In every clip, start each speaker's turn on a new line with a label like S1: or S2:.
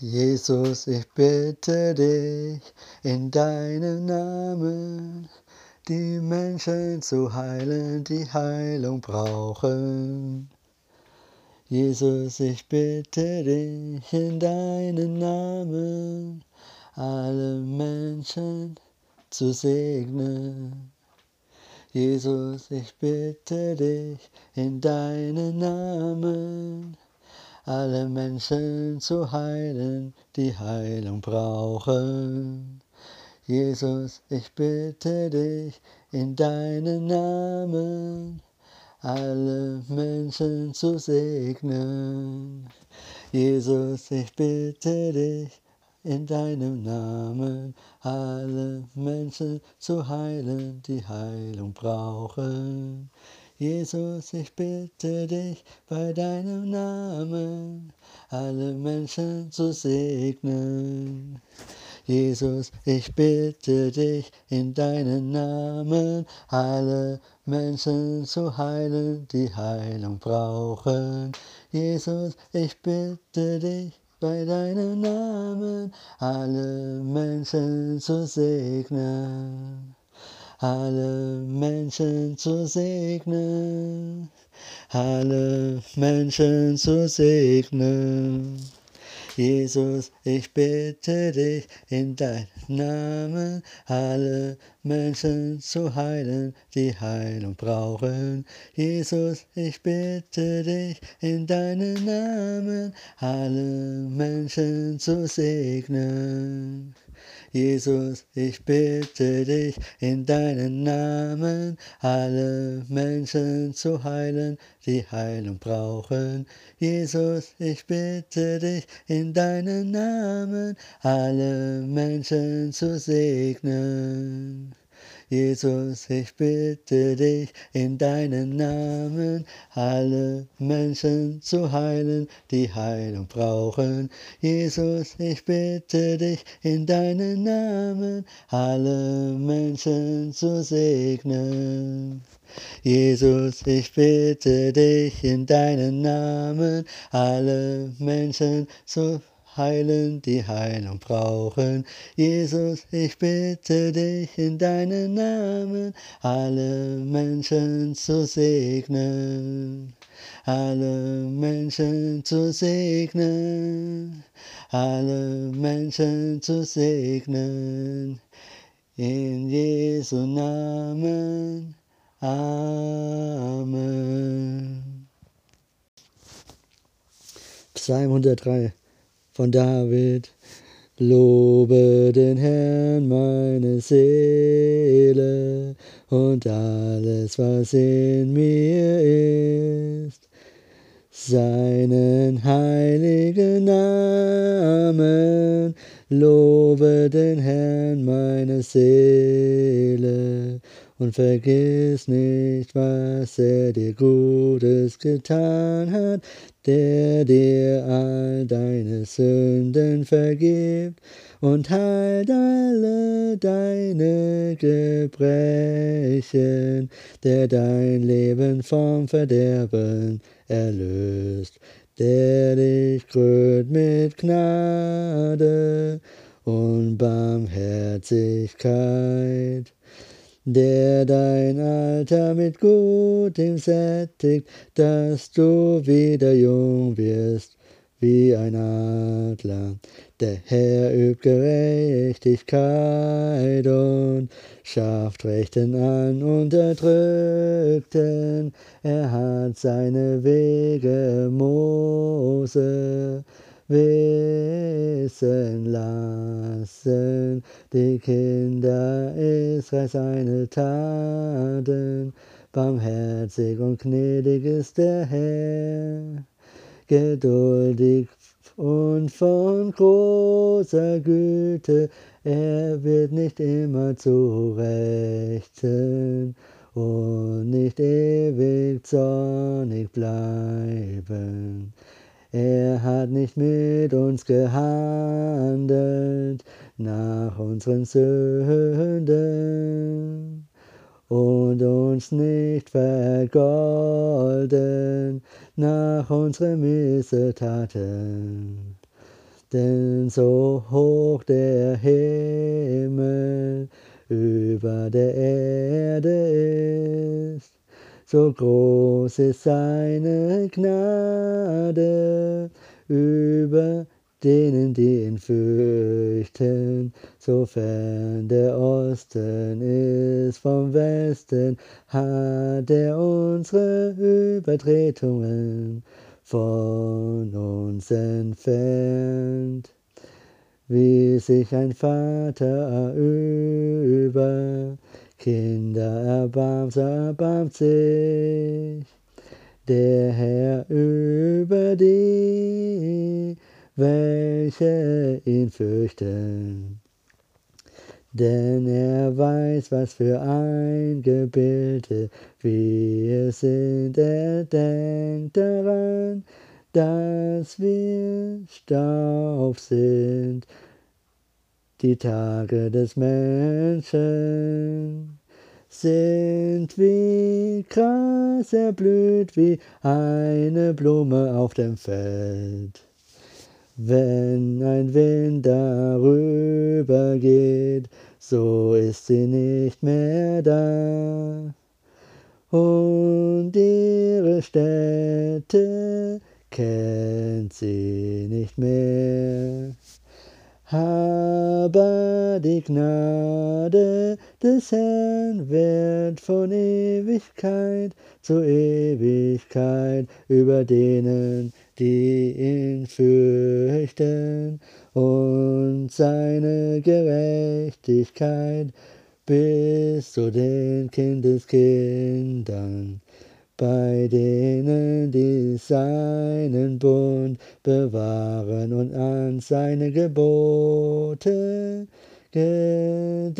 S1: Jesus, ich bitte dich in deinem Namen, die Menschen zu heilen, die Heilung brauchen. Jesus, ich bitte dich in deinem Namen, alle Menschen zu segnen. Jesus, ich bitte dich in deinem Namen, alle Menschen zu heilen, die Heilung brauchen. Jesus, ich bitte dich in deinem Namen, alle Menschen zu segnen. Jesus, ich bitte dich in deinem Namen, alle Menschen zu heilen, die Heilung brauchen. Jesus, ich bitte dich bei deinem Namen, alle Menschen zu segnen. Jesus, ich bitte dich in deinem Namen, alle Menschen zu heilen, die Heilung brauchen. Jesus, ich bitte dich bei deinem Namen, alle Menschen zu segnen alle Menschen zu segnen, alle Menschen zu segnen. Jesus, ich bitte dich in deinem Namen, alle Menschen zu heilen, die Heilung brauchen. Jesus, ich bitte dich in deinem Namen, alle Menschen zu segnen. Jesus, ich bitte dich in deinem Namen, alle Menschen zu heilen, die Heilung brauchen. Jesus, ich bitte dich in deinem Namen, alle Menschen zu segnen. Jesus, ich bitte dich in deinem Namen, alle Menschen zu heilen, die Heilung brauchen. Jesus, ich bitte dich in deinem Namen, alle Menschen zu segnen. Jesus, ich bitte dich in deinem Namen, alle Menschen zu segnen heilen, die Heilung brauchen. Jesus, ich bitte dich in deinem Namen, alle Menschen zu segnen. Alle Menschen zu segnen, alle Menschen zu segnen. In Jesu Namen. Amen. Psalm 103 von David. Lobe den Herrn meine Seele und alles, was in mir ist. Seinen heiligen Namen, lobe den Herrn meine Seele und vergiss nicht, was er dir Gutes getan hat, der dir all deine Sünden vergibt und heilt alle deine Gebrechen, der dein Leben vom Verderben erlöst, der dich krönt mit Gnade und Barmherzigkeit der dein Alter mit Gutem sättigt, dass du wieder jung wirst wie ein Adler. Der Herr übt Gerechtigkeit und schafft Rechten an Unterdrückten. Er hat seine Wege Mose wissen lassen, die Kinder Israels seine Taten. Barmherzig und gnädig ist der Herr, geduldig und von großer Güte, er wird nicht immer zu Rechten und nicht ewig zornig bleiben. Er hat nicht mit uns gehandelt nach unseren Sünden und uns nicht vergolden nach unseren Missetaten. Denn so hoch der Himmel über der Erde ist, so groß ist seine Gnade über denen, die ihn fürchten, sofern der Osten ist vom Westen, hat er unsere Übertretungen von uns entfernt. Wie sich ein Vater über Kinder erbarmt, erbarmt sich der Herr über die, welche ihn fürchten. Denn er weiß, was für ein Gebilde wir sind. Er denkt daran, dass wir Staub sind, die Tage des Menschen sind wie Gras erblüht, wie eine Blume auf dem Feld. Wenn ein Wind darüber geht, so ist sie nicht mehr da. Und ihre Städte kennt sie nicht mehr. Aber die Gnade des Herrn wird von Ewigkeit zu Ewigkeit über denen, die ihn fürchten, und seine Gerechtigkeit bis zu den Kindeskindern bei denen, die seinen Bund bewahren und an seine Gebote gedenken,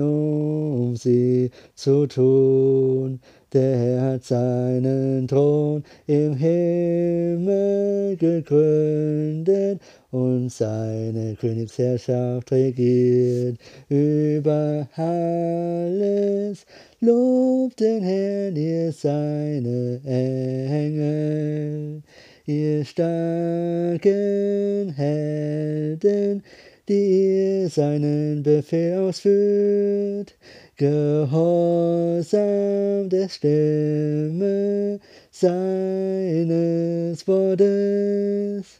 S1: um sie zu tun. Der Herr hat seinen Thron im Himmel gegründet und seine Königsherrschaft regiert über alles. Lobt den Herrn, ihr seine Engel, ihr starken Helden, die ihr seinen Befehl ausführt gehorsam der Stimme seines Wortes.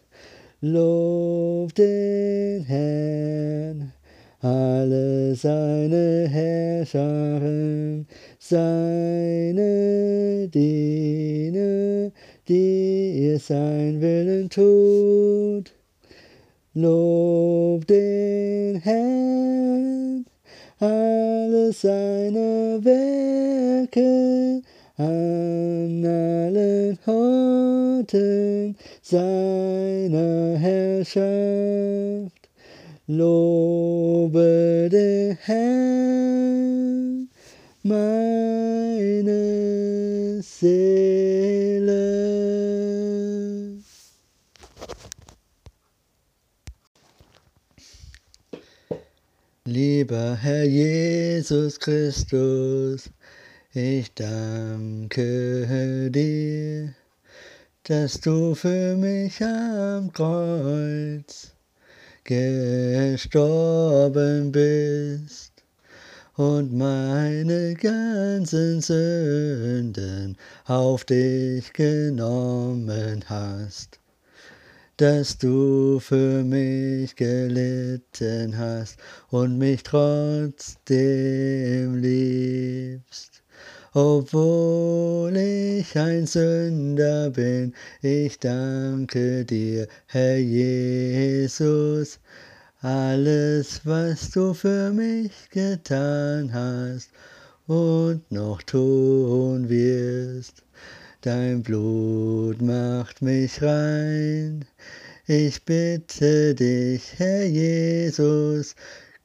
S1: Lob den Herrn, alle seine Herrscharen, seine Diener, die ihr sein Willen tut. Lob den Herrn, alle seine Werke an allen Orten seiner Herrschaft. Lobe den Herrn, meine Seele. Lieber Herr Jesus Christus, ich danke dir, dass du für mich am Kreuz gestorben bist und meine ganzen Sünden auf dich genommen hast dass du für mich gelitten hast und mich trotzdem liebst. Obwohl ich ein Sünder bin, ich danke dir, Herr Jesus, alles, was du für mich getan hast und noch tun wirst. Dein Blut macht mich rein. Ich bitte dich, Herr Jesus,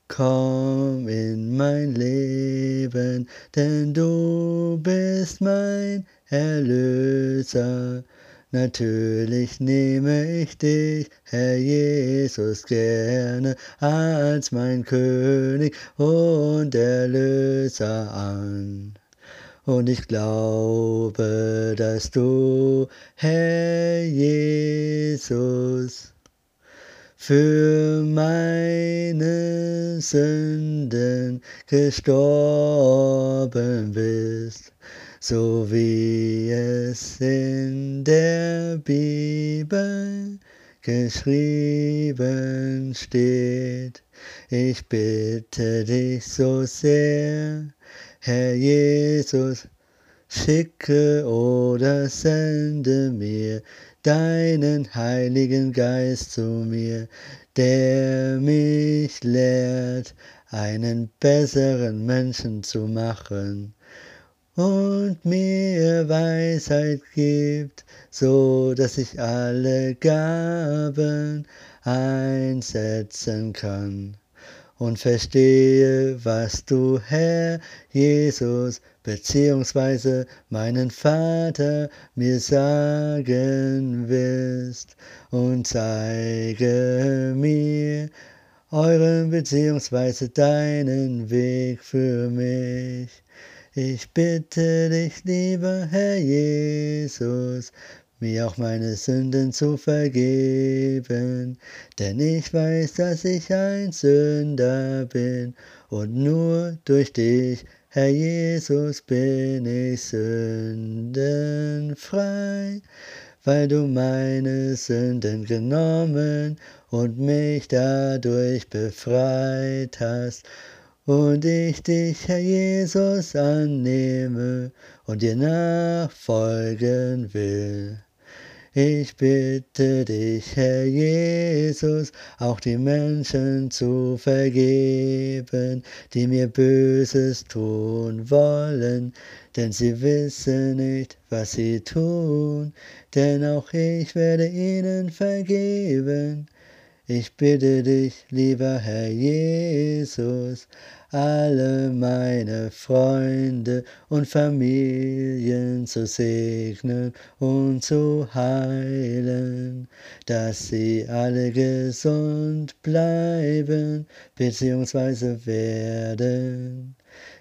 S1: komm in mein Leben, denn du bist mein Erlöser. Natürlich nehme ich dich, Herr Jesus, gerne als mein König und Erlöser an. Und ich glaube, dass du, Herr Jesus, für meine Sünden gestorben bist, so wie es in der Bibel geschrieben steht. Ich bitte dich so sehr, Herr Jesus, schicke oder sende mir deinen Heiligen Geist zu mir, der mich lehrt, einen besseren Menschen zu machen und mir Weisheit gibt, so dass ich alle Gaben einsetzen kann und verstehe, was du, Herr Jesus, beziehungsweise meinen Vater mir sagen willst und zeige mir euren beziehungsweise deinen Weg für mich. Ich bitte dich, lieber Herr Jesus, mir auch meine Sünden zu vergeben, denn ich weiß, dass ich ein Sünder bin und nur durch dich, Herr Jesus, bin ich sündenfrei, weil du meine Sünden genommen und mich dadurch befreit hast und ich dich, Herr Jesus, annehme und dir nachfolgen will. Ich bitte dich, Herr Jesus, auch die Menschen zu vergeben, die mir Böses tun wollen, denn sie wissen nicht, was sie tun, denn auch ich werde ihnen vergeben. Ich bitte dich, lieber Herr Jesus, alle meine Freunde und Familien zu segnen und zu heilen, dass sie alle gesund bleiben bzw. werden.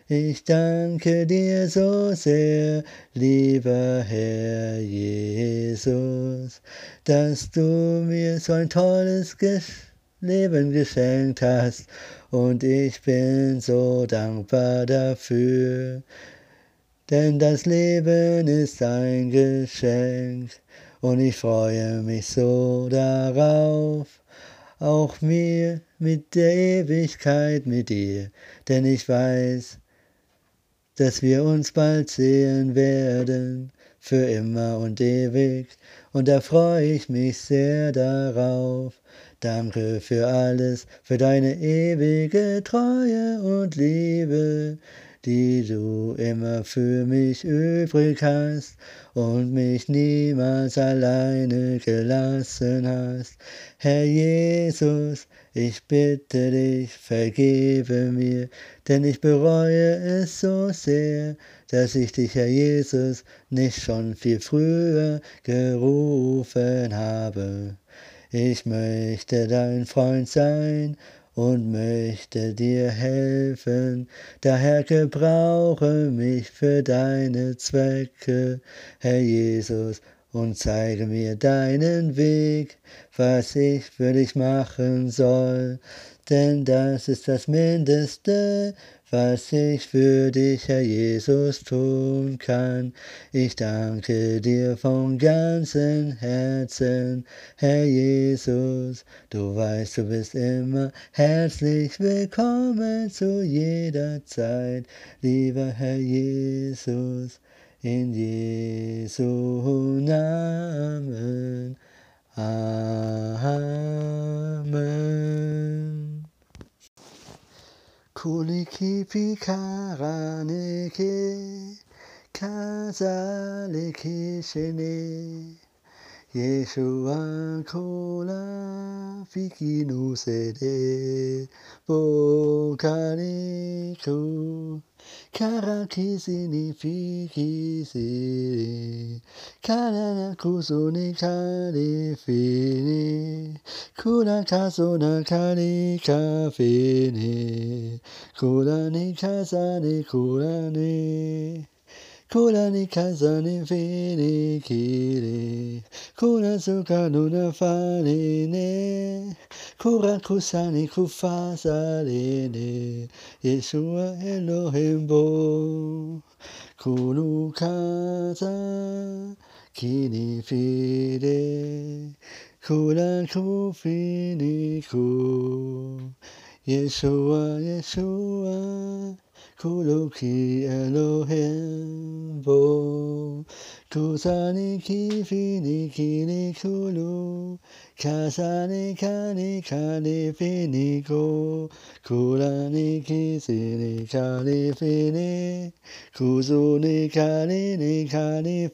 S1: Ich danke dir so sehr, lieber Herr Jesus, dass du mir so ein tolles Leben geschenkt hast und ich bin so dankbar dafür. Denn das Leben ist ein Geschenk. Und ich freue mich so darauf, auch mir mit der Ewigkeit mit dir, denn ich weiß, dass wir uns bald sehen werden, für immer und ewig, und da freue ich mich sehr darauf. Danke für alles, für deine ewige Treue und Liebe, die du immer für mich übrig hast und mich niemals alleine gelassen hast. Herr Jesus, ich bitte dich, vergebe mir, denn ich bereue es so sehr, dass ich dich, Herr Jesus, nicht schon viel früher gerufen habe. Ich möchte dein Freund sein und möchte dir helfen. Daher gebrauche mich für deine Zwecke, Herr Jesus, und zeige mir deinen Weg, was ich für dich machen soll. Denn das ist das Mindeste, was ich für dich, Herr Jesus, tun kann. Ich danke dir von ganzem Herzen, Herr Jesus. Du weißt, du bist immer herzlich willkommen zu jeder Zeit, lieber Herr Jesus, in Jesu Namen. Amen. Kuliki pikaraneke, kazaleke shene. Yeshua kola fikinu sede, Kara kisi ni fi kisi ni Kara na kusu ni kari fi ni Kura kasu na kari ka fi Kula ni kazani fini kiri, Kula suka nuna fani ne, kura kusani kufazalene, Yeshua Elohim bo, kulukaza, kini kula kufini ku, Yeshua, Yeshua, この木への変貌。草に君に気に来る。Kasani kani kani fini ko. Kurani kisi ni kani fini. Kuzu ni kani ni kani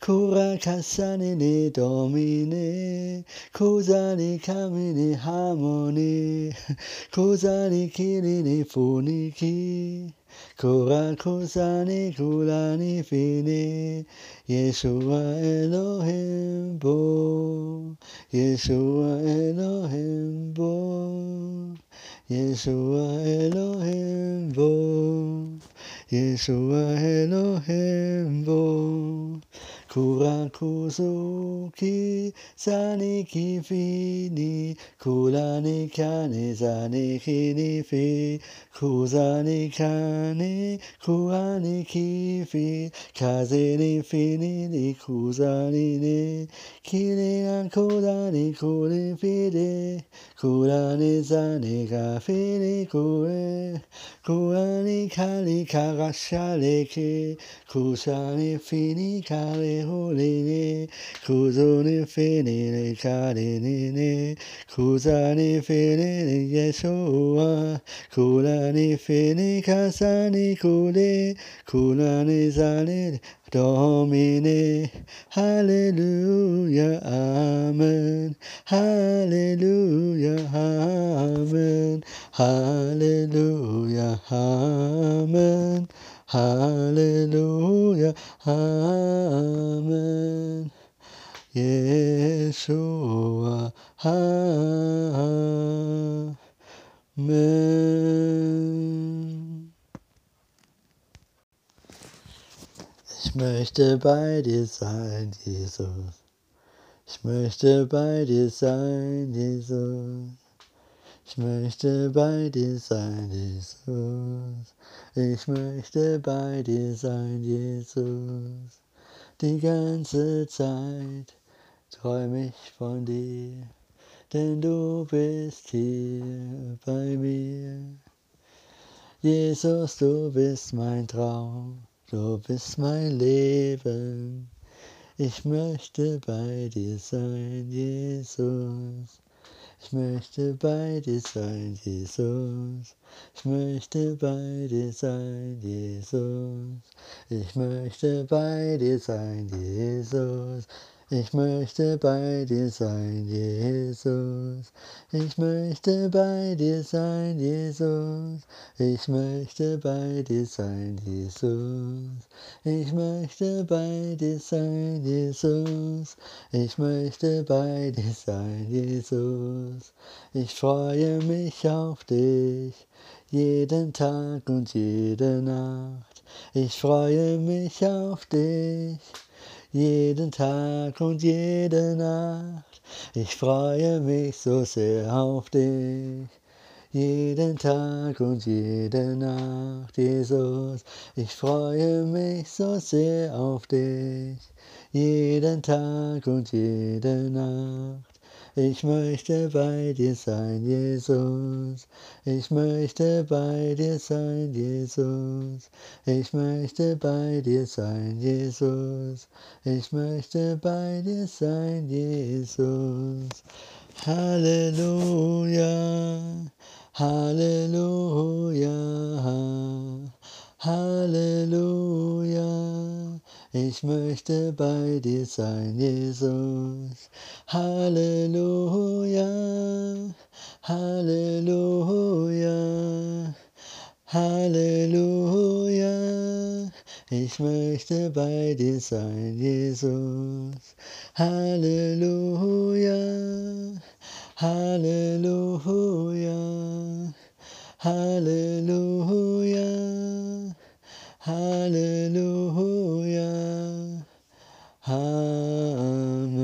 S1: kura kasani ni domini. Kuzani kami ni harmony. Kuzani kini ni funiki. Korakosani kulani fini Yeshua Elohim bo. Yeshua Elohim bo. Yeshua Elohim bo. Yeshua Elohim bo. Kura kuzuki zani kifini kulani kane zani kinifi kuzani kane kuani kifi kaze ni fini ni kuzani ne kine an kudani kure fide kurani zani kafini kure kuani kali kagashale ke kusani fini kare holy ne ne kuzo ne fe ne ne ne kula kule kula ne za Hallelujah, Amen, hallelujah, amen, hallelujah, amen, hallelujah, amen. Hallelujah, Amen. Yeshua, Amen. Ich möchte bei dir sein, Jesus. Ich möchte bei dir sein, Jesus. Ich möchte bei dir sein, Jesus. Ich möchte bei dir sein, Jesus. Die ganze Zeit träume ich von dir, denn du bist hier bei mir. Jesus, du bist mein Traum, du bist mein Leben. Ich möchte bei dir sein, Jesus. Ich möchte bei dir sein, Jesus. Ich möchte bei dir sein, Jesus. Ich möchte bei dir sein, Jesus. Ich möchte bei dir sein, Jesus. Ich möchte bei dir sein, Jesus. Ich möchte bei dir sein, Jesus. Ich möchte bei dir sein, Jesus. Ich möchte bei dir sein, Jesus. Ich freue mich auf dich jeden Tag und jede Nacht. Ich freue mich auf dich jeden Tag und jede Nacht. Ich freue mich so sehr auf dich. Jeden Tag und jede Nacht, Jesus, ich freue mich so sehr auf dich. Jeden Tag und jede Nacht. Ich möchte bei dir sein, Jesus. Ich möchte bei dir sein, Jesus. Ich möchte bei dir sein, Jesus. Ich möchte bei dir sein, Jesus. Halleluja, Halleluja, Halleluja. Ich möchte bei dir sein, Jesus. Halleluja, Halleluja, Halleluja. Ich möchte bei dir sein, Jesus. Halleluja, Halleluja, Halleluja, Halleluja. Amen.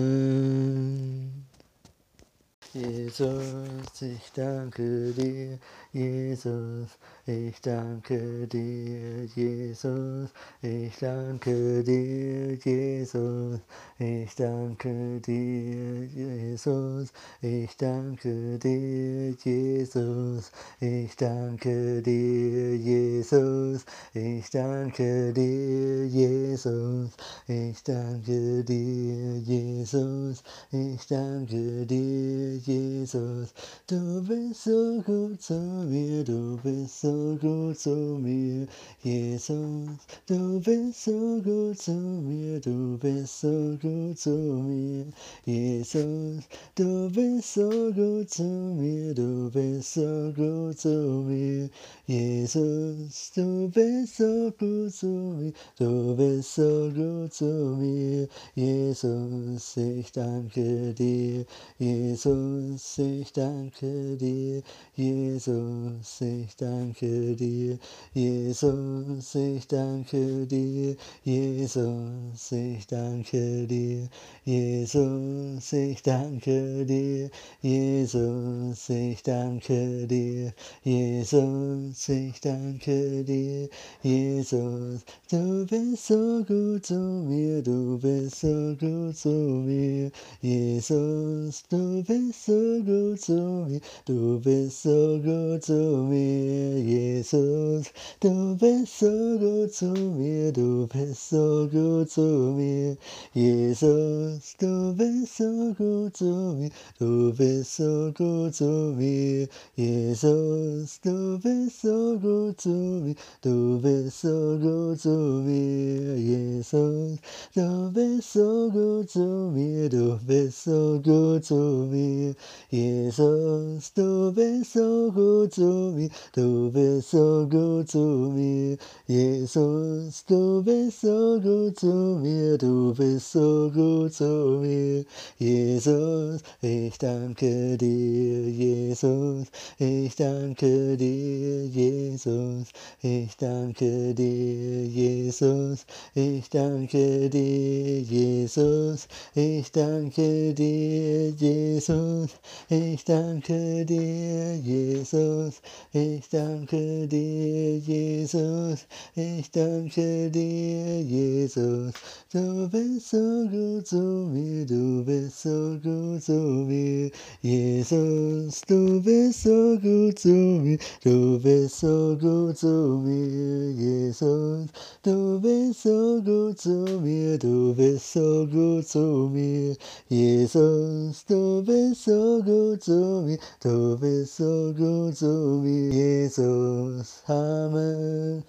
S1: Jesus, ich danke dir, Jesus, ich danke dir, Jesus, ich danke dir, Jesus, ich danke dir, Jesus, ich danke dir, Jesus, ich danke dir, Jesus, ich danke dir, Jesus, ich danke dir, Jesus, ich danke dir, Jesus, du bist so gut zu mir, du bist so gut zu mir, Jesus, du bist so gut zu mir, du bist so gut zu mir, Jesus, du bist so gut zu mir, du bist so gut zu mir, Jesus, du bist so gut zu mir, du bist so gut zu mir, Jesus, ich danke dir, Jesus, ich danke dir, Jesus, ich danke dir, Jesus, ich danke dir, Jesus, ich danke dir, Jesus, ich danke dir, Jesus, ich danke dir, Jesus, ich danke dir, Jesus, du bist so gut zu mir, du bist so gut zu mir, Jesus, du bist so gut zu mir, du bist so gut zu mir, Jesus, du bist so gut zu mir, du bist so gut zu mir, Jesus, du bist so gut zu mir, du bist so gut zu mir, Jesus, du bist so gut zu mir, du bist so gut zu mir, Jesus, du bist so gut zu mir, du bist so gut zu mir, Jesus, du bist so gut zu mir, du bist so gut zu mir, Jesus, du bist so gut zu mir, du bist so gut zu mir, Jesus, ich danke dir, Jesus, ich danke dir, Jesus, ich danke dir, Jesus, ich danke dir, Jesus, ich danke dir, Jesus, ich danke dir, Jesus, ich danke dir, Jesus, ich danke dir, Jesus, du bist so gut zu mir, du bist so gut zu mir, Jesus, du bist so gut zu mir, du bist so gut zu mir, Jesus, du bist so gut zu mir, du bist so gut zu mir, Jesus, du bist so gut zu mir, du bist so gut zu mir, Jesus, Jesus, Amen.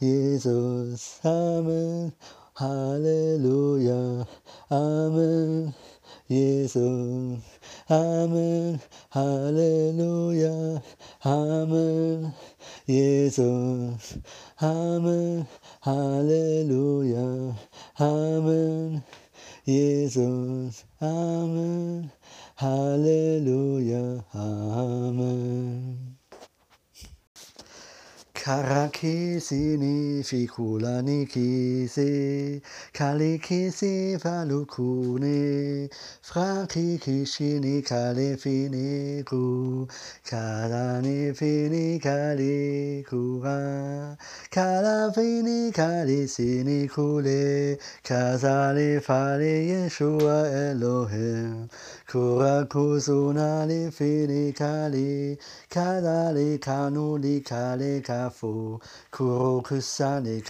S1: Jesus, Amen. Hallelujah, Amen. Jesus, Amen. Hallelujah, Amen. Jesus, Amen. Hallelujah, Amen. Jesus, Amen. Hallelujah, Amen. Karakisi ni fikula ni kisi, kalikisi valukune, fraki kishi ni kale fini ku, kalani fini kali kura, kala fini kali sini kule, kazali fali Yeshua Elohim, Kurakuzuna le fili kale, kadale kanu li kale kafo, kurokusa le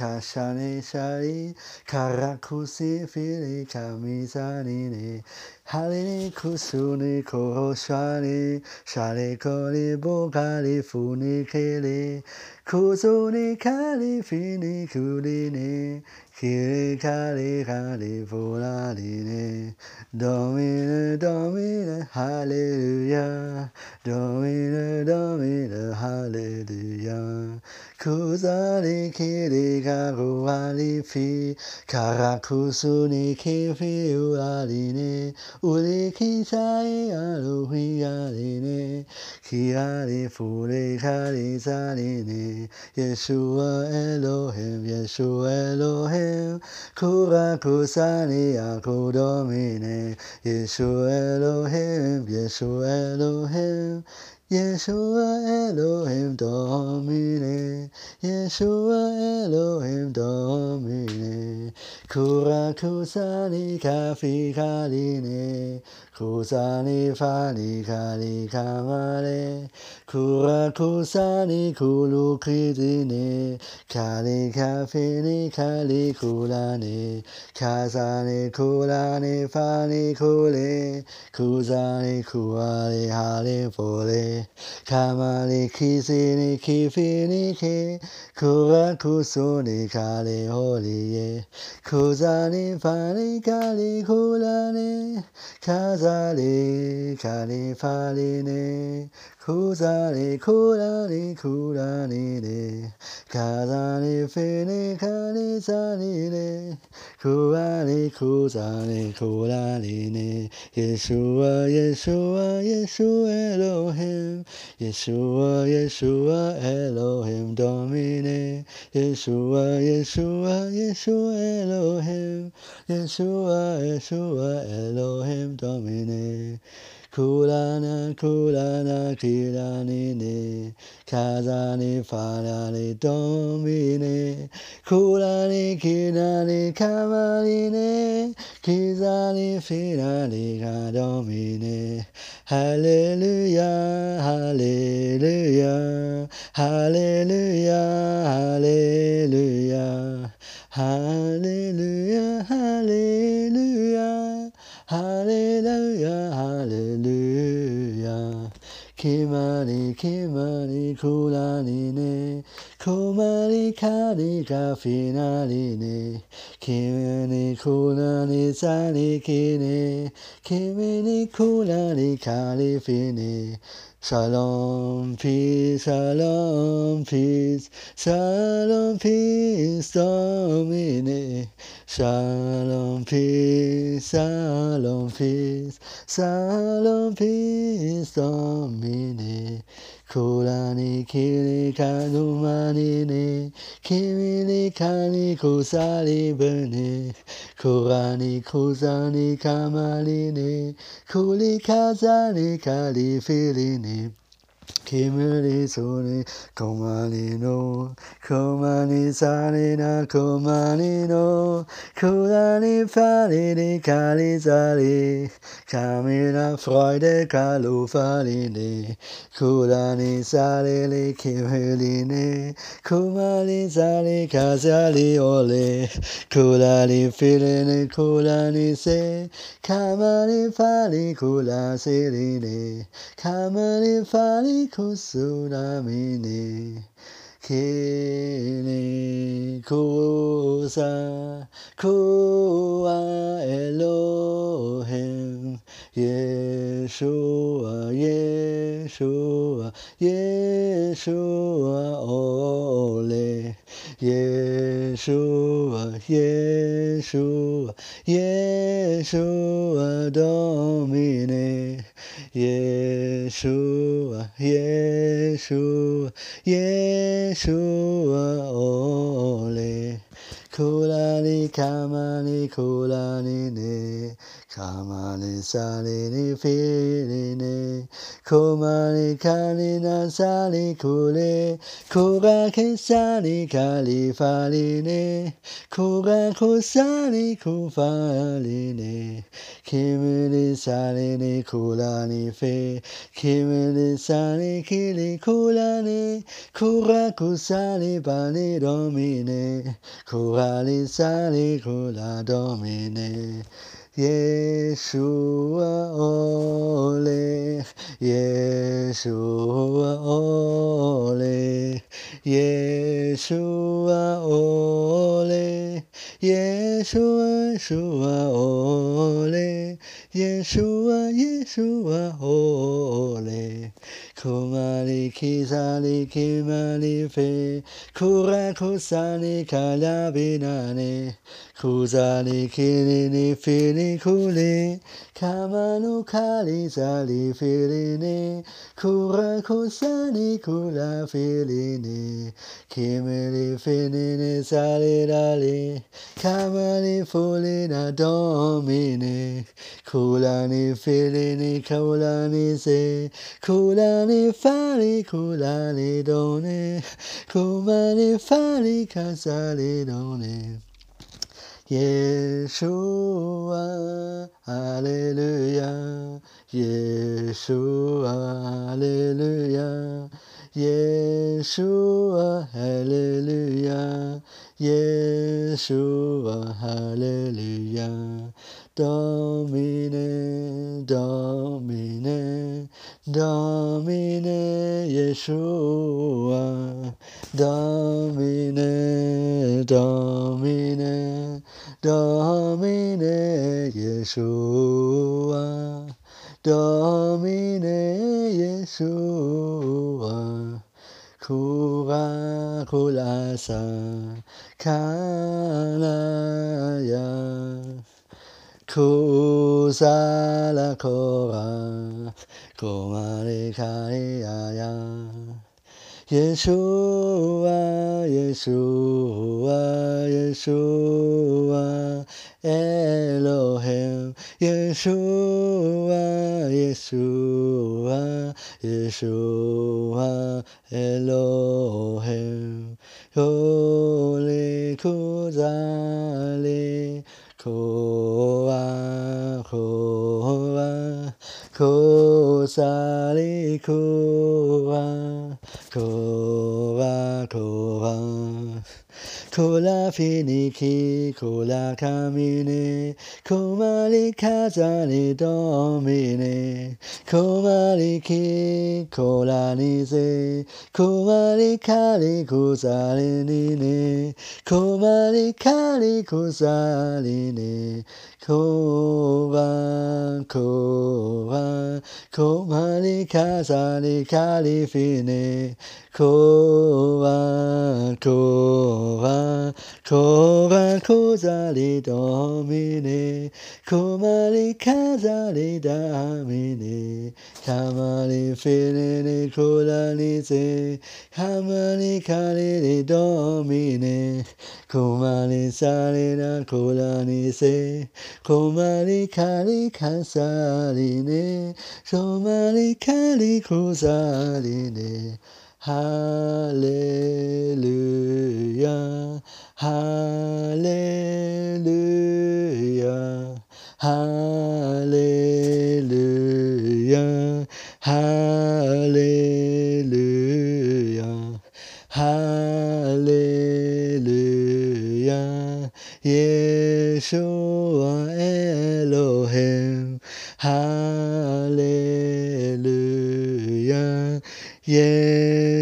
S1: shari, karakusi fili kamisani ne, 哈利库苏尼库沙利沙利库利布卡利夫尼克利库苏尼卡利菲尼库利尼基利卡利卡利弗拉利尼多米勒多米勒哈利路亚多米勒多米勒哈利路亚。Kuzari kiri garu ali fi, karakusu ni kifi u ali ne, uri kisai aru fi ali ne, ki ali fu li kari zari ne, yeshua elohim, yeshua elohim, kura kusani domine, yeshua elohim, yeshua elohim, Yeshua Elohim Domine, Yeshua Elohim Domine, Kura kusani kafi kaline, 草にファリカリカワレ暗草に黒くずねカリカフィリカリクラネ風にクラネファリクレ草にクワリハリポレカマリキシリキフィリケ暗草にカリホリエ草にファリカリクラネ風 zale, kale, fale, ne, Kazani fini kali zanine Kulani kuzani kulani ne Yeshua Yeshua Yeshua Elohim Yeshua Yeshua Elohim Domine Yeshua Yeshua Yeshua Elohim Yeshua Yeshua Elohim Domine くらーくらなきらにね風にファラにドミねくらにきらにかわりね刻にフィラにがドミネハレルヤハレルヤハレルヤハレルヤハレルヤけまにくらにね、こまりかりがフィナリね、君にくらにざりきね、君にくらにかりフィね、Shalom, peace, shalom, peace, shalom, peace, domine. Shalom, peace, shalom, peace, shalom, peace, domine. こらにきりかのまにね君にかにこさりぶねこらにこざにかまりねこりかざにかりふりね。Kimeli sone komani no komani sane na komani no kurani fali ni kali sali kamina freude kalu fali ni kurani sale le kimeli ne kumali sale kasali ole kurani fili ne se kamani fali kula sili ne kamani fali こそらめねけねこさこわえろへん。Yeshua Yeshua Yeshua ole. Yeshua Yeshua Yeshua Domine. Yeshua, Yeshua, Yeshua, ole. Kulani kamani kulani ne, カマれサれにフィリネコマれカりナサりこレコがケサりカりファリネコがコサりこファリネ煙されにこらにフェ煙さりきりこラにコがコサりばにドミネこがりさりこラドミネ Yeshua Olech, Yeshua Olech, Yeshua Olech, Yeshua, Yeshua Olech, Yeshua, Yeshua Olech. こまりきざりきまりぺくらくさにからびなにくざりきりにふりくりかまのかりざりふリにくらくさにくらふりにきめりふりにざりらりかまりふりなどみにくらにィリにかうらにせくらに le fare, cosa donne, come le fare, casa donne. Yeshua, Alléluia, Yeshua, Alléluia, Yeshua, Alléluia, Yeshua, Alléluia. Domine, Domine, Domine, Yeshua, Domine, Domine, Domine, Yeshua, Domine, Yeshua. Kura kulasa kanaya Kusala kora Komare kariaya Yeshua, Yeshua, Yeshua, Elohim, Yeshua, Yeshua, Yeshua, Elohim, Holy Kuzali, Ko wa ko wa ko sa le ko wa ko wa ko wa こラフィニキ、こラカミネ、コマリカザリドミネ、こまりき、こらにぜ、こまりかりこリりにコ、こリりかりこざりね、こわ、こわ、マリカザリカリフィネ、こわこわこわこざりどみねこまりかざりだみねかまりふれにこらにリかまりかりりどみねこまりさリなこらにせこまりかりかさリねこまりかりこざりネ Hallelujah, Hallelujah, Hallelujah, Hallelujah, Hallelujah, Yeshua Elohim, Hallelujah.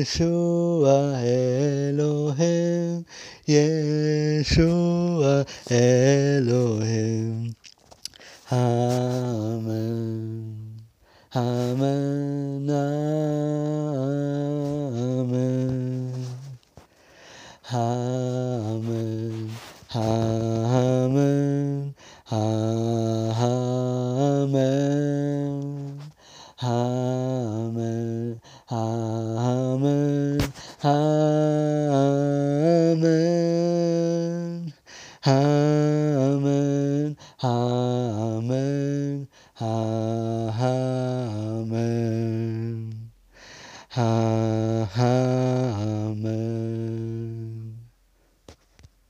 S1: Yeshua Elohim, Yeshua Elohim.